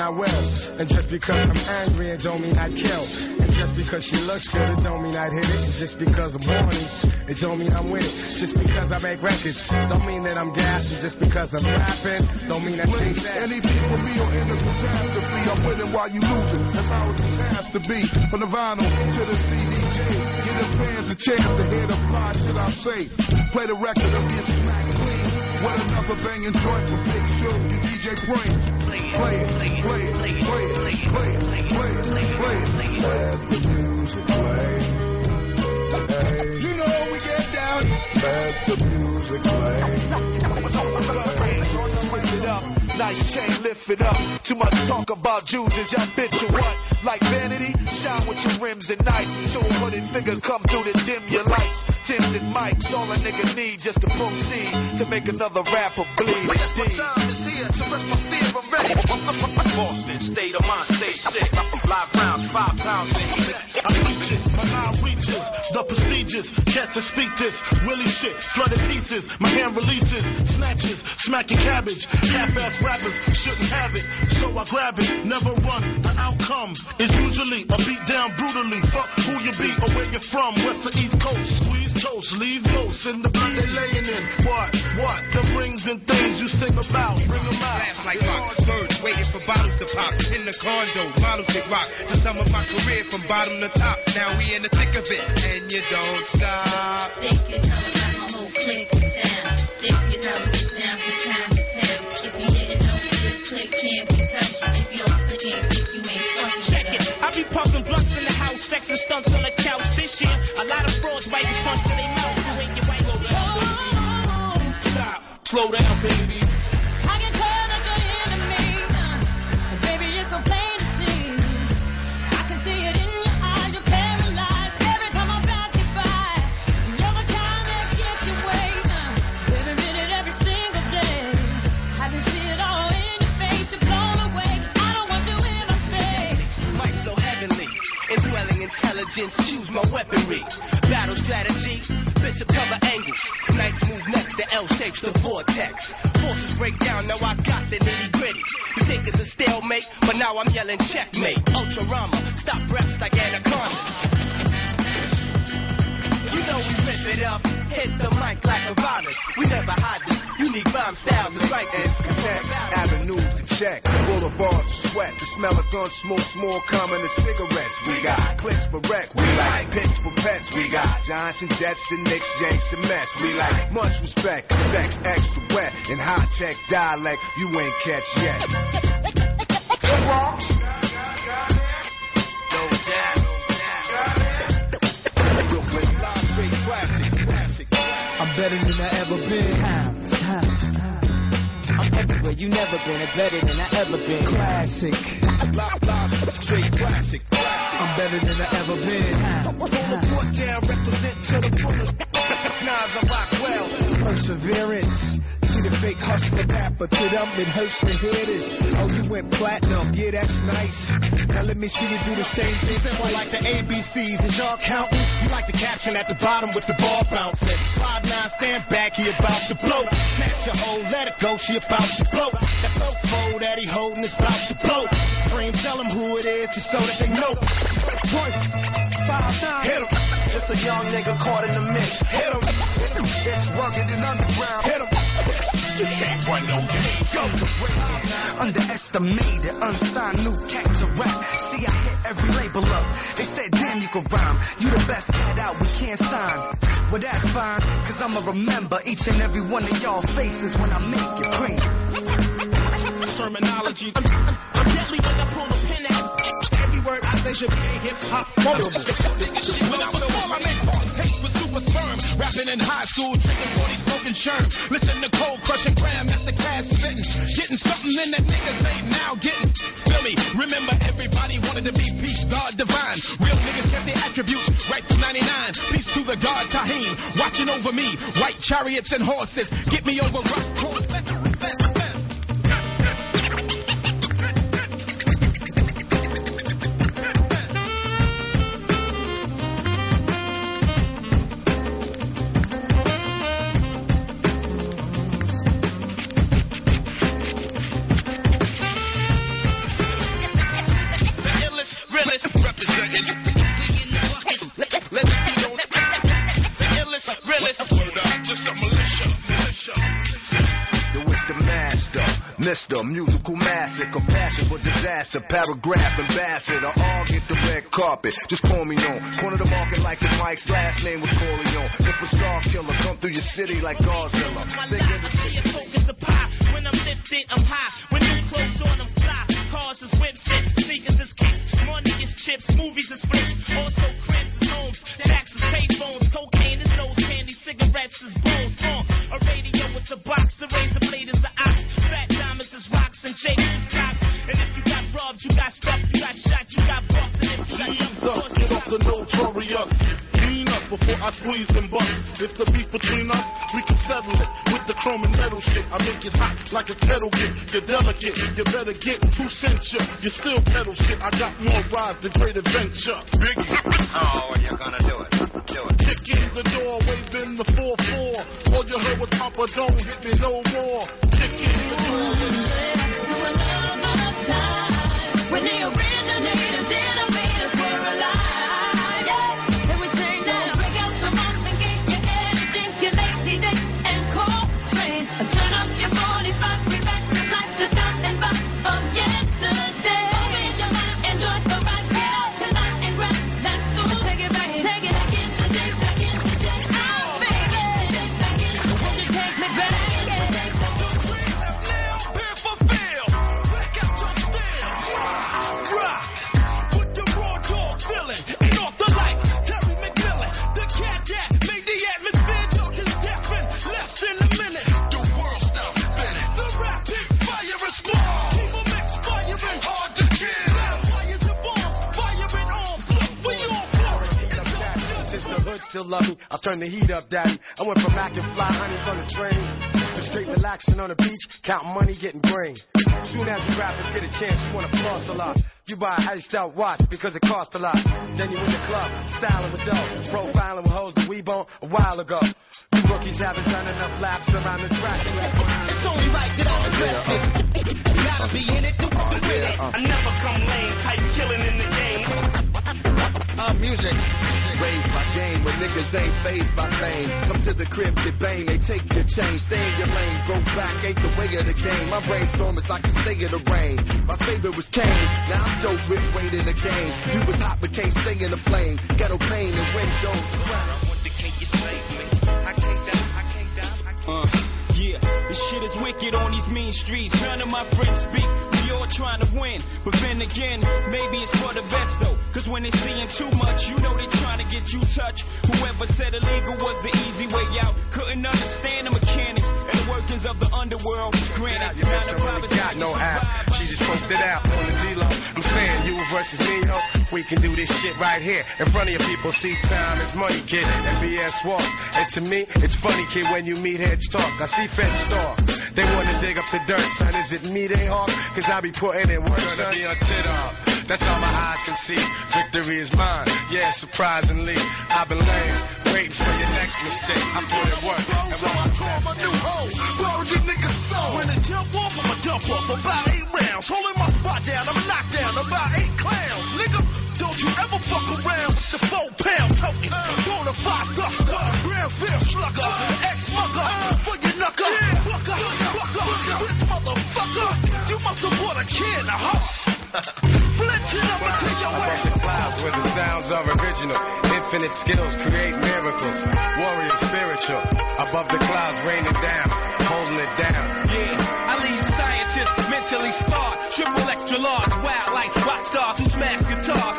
I will. And just because I'm angry, it don't mean I'd kill. And just because she looks good, it don't mean I'd hit it. And just because I'm horny, it don't mean I'm with it. Just because I make records, don't mean that I'm gassing. Just because I'm rapping, don't mean I chase that. Any people me or in the catastrophe, I'm winning while you losing. That's how it just has to be. From the vinyl to the CDJ, give the fans a chance to hear the fly shit I say. Play the record or get smacked clean. What another banging joint from Big Show and DJ Brain. Play it, play it, play it, play it, play it, play it, play it, play it. Let the music play. You know we get down. Let the music play. Switch nice chain, lift it up. Too much talk about Jews, is y'all bitch or what? Like vanity, shine with your rims and nice. Show a hooded figure come through to dim your lights. Tims and mics, all a nigga need just to proceed to make another rapper bleed. Yes, my time is here to rest my fear. I'm ready. Boston, state of mind, stay sick. Chance to speak this, Willie shit, flooded pieces. My hand releases, snatches, smacking cabbage. Half-ass rappers shouldn't have it, so I grab it. Never run. The outcome is usually a beat down brutally. Fuck who you be or where you're from, west or east coast. Squeeze toast, leave loose in the blood they laying in. What? What? The rings and things you sing about, bring them out. Laugh like rock birds, waiting for bottles to pop. In the condo, models that rock. The sum of my career from bottom to top. Now we in the thick of it, and you don't stop. Slow down, baby. I can tell that you're into me. Uh, baby, it's so plain to see. I can see it in your eyes. You're paralyzed every time I pass you by. You're the kind that gets you. Uh, every minute, every single day. I can see it all in your face. You're blown away. I don't want you in my face. Mic so heavenly, indwelling intelligence, choose my weaponry. Battle strategy, bishop cover angles. Knights move next, the L shapes the vortex. Forces break down, now I got the nitty gritty. You think it's a stalemate, but now I'm yelling checkmate. Ultra Rama, stop reps like anacondas. You know we rip it up, hit the mic like a virus. We never hide this, unique rhyme styles is like this. Connect avenues to check, boulevards to sweat. The smell of gun smoke's more common than cigarettes. We got clicks for wreck, we like pits for pets. We got Johnson, Jetson, Knicks, Yanks, and mess. We like much respect, sex extra wet, in high tech dialect you ain't catch yet. No better than I ever been. I'm everywhere you never been, and better than I ever been. Classic. Live, live straight classic, classic. I'm better than I ever been. Hold the fort down, represent to the fullest. Nas, I rock well. Perseverance. See the fake hustler rapper to them, it hurts to hear this. Oh, you went platinum, yeah, that's nice. Now let me see you do the same thing. Simple like the ABCs. Is y'all counting? You like the caption at the bottom with the ball bouncing. Five nine, stand back, he about to blow. Snatch your hoe, let it go, she about to blow. That fofo that he holding is about to blow. Scream, tell him who it is, just so that they know. Twice, five nine, hit him. It's a young nigga caught in the mix. Hit him. It's rugged and underground. Hit him. Can't run no game. Go. Underestimated, unsigned new cats to rap. See, I hit every label up. They said, damn, you can rhyme. You the best cat out, we can't sign. Well, that's fine, cause I'ma remember each and every one of y'all faces when I make it cream. Terminology. I'm, I'm, I'm deadly when I pull the pin out. Every word I say should be hip hop quotable. When I perform, I make hard super sperm. Rapping in high school, drinking 40, smoking sherm. Listen to cold crushing the cash spitting. Getting something in that niggas ain't now getting. Feel me? Remember, everybody wanted to be peace, God divine. Real niggas kept their attributes right through 99. Peace to the God Tahim, watching over me. White chariots and horses, get me over rock. Mr. Musical Master, compassion for disaster, paragraph ambassador, all get the red carpet. Just call me on. Corner the market like the Mike's last name was Corleone. Superstar a killer come through your city like Godzilla. Think of the shit, Focus the pie. When I'm lifted, I'm high. When chips, movies is flips. Also cribs is homes, payphones, cocaine is nose candy, cigarettes is bones. Uh, a radio is a box, a razor blade is an ox. Fat diamonds is rocks, and jakes is cops. And if you got robbed, you got stuff, you got shot, you got bucked, and if you got get off the notorious. Clean us before I squeeze and bust. If the beef between us, we can settle it with the chrome and metal shit. I make it hot like a kettle get. You're delicate, you better get two cents. ya. You still pedal shit. I got more rides than great adventure. Big Oh, you're gonna do it. Do it. Kick in the door, waving the 4-4. All you heard was Papa, don't hit me no more. Kick in still love me, I'll turn the heat up, daddy. I went from Mac and fly honeys on the train to straight relaxing on the beach, counting money, getting brain. Soon as you rappers get a chance, you wanna floss a lot. You buy a iced out watch because it costs a lot. Then you in the club, styling with dough, profiling with hoes that we bone a while ago. You rookies haven't done enough laps around the track. It's only right that I address this. Gotta be in it to walk with it. I never come lame, type killing in the game. Uh, music. Raised by game when niggas ain't phased by fame. Come to the crib, get bang, they take your chain. Stay in your lane, go back, ain't the way of the game. My brainstorm is like a stay in the rain. My favorite was Kane, now I'm dope with weight in the game. You was hot but can't stay in the flame. Ghetto pain and windows. Shit on these mean streets. None of my friends speak. We all trying to win. But then again, maybe it's for the best though. Cause when they seeing too much, you know they trying to get you touched. Whoever said illegal was the easy way out. Couldn't understand the mechanics and the workings of the underworld. Granted, now the private got no app. She just poked it out on the D-Lo. I'm saying you versus me, yo. We can do this shit right here in front of your people. See, time is money, kid. And BS walks. And to me, it's funny, kid, when you meet heads talk. I see feds star. They wanna dig up the dirt, son. Is it me they hawk? Cause I be putting in work, son. Gonna be on tit off. That's all my eyes can see. Victory is mine. Yeah, surprisingly. I've been laying, waiting for your next mistake. I put in work. And when my my new hoe. Where would you niggas so? When they jump off, I'ma dump off about eight rounds. Holding my spot down, I'ma knock down about eight clowns. Nigga, original. Infinite skills create miracles. Warrior spiritual. Above the clouds raining down. Holding it down. Yeah, I lead scientists mentally scarred. Triple extra large, wild like rock stars who smash guitars.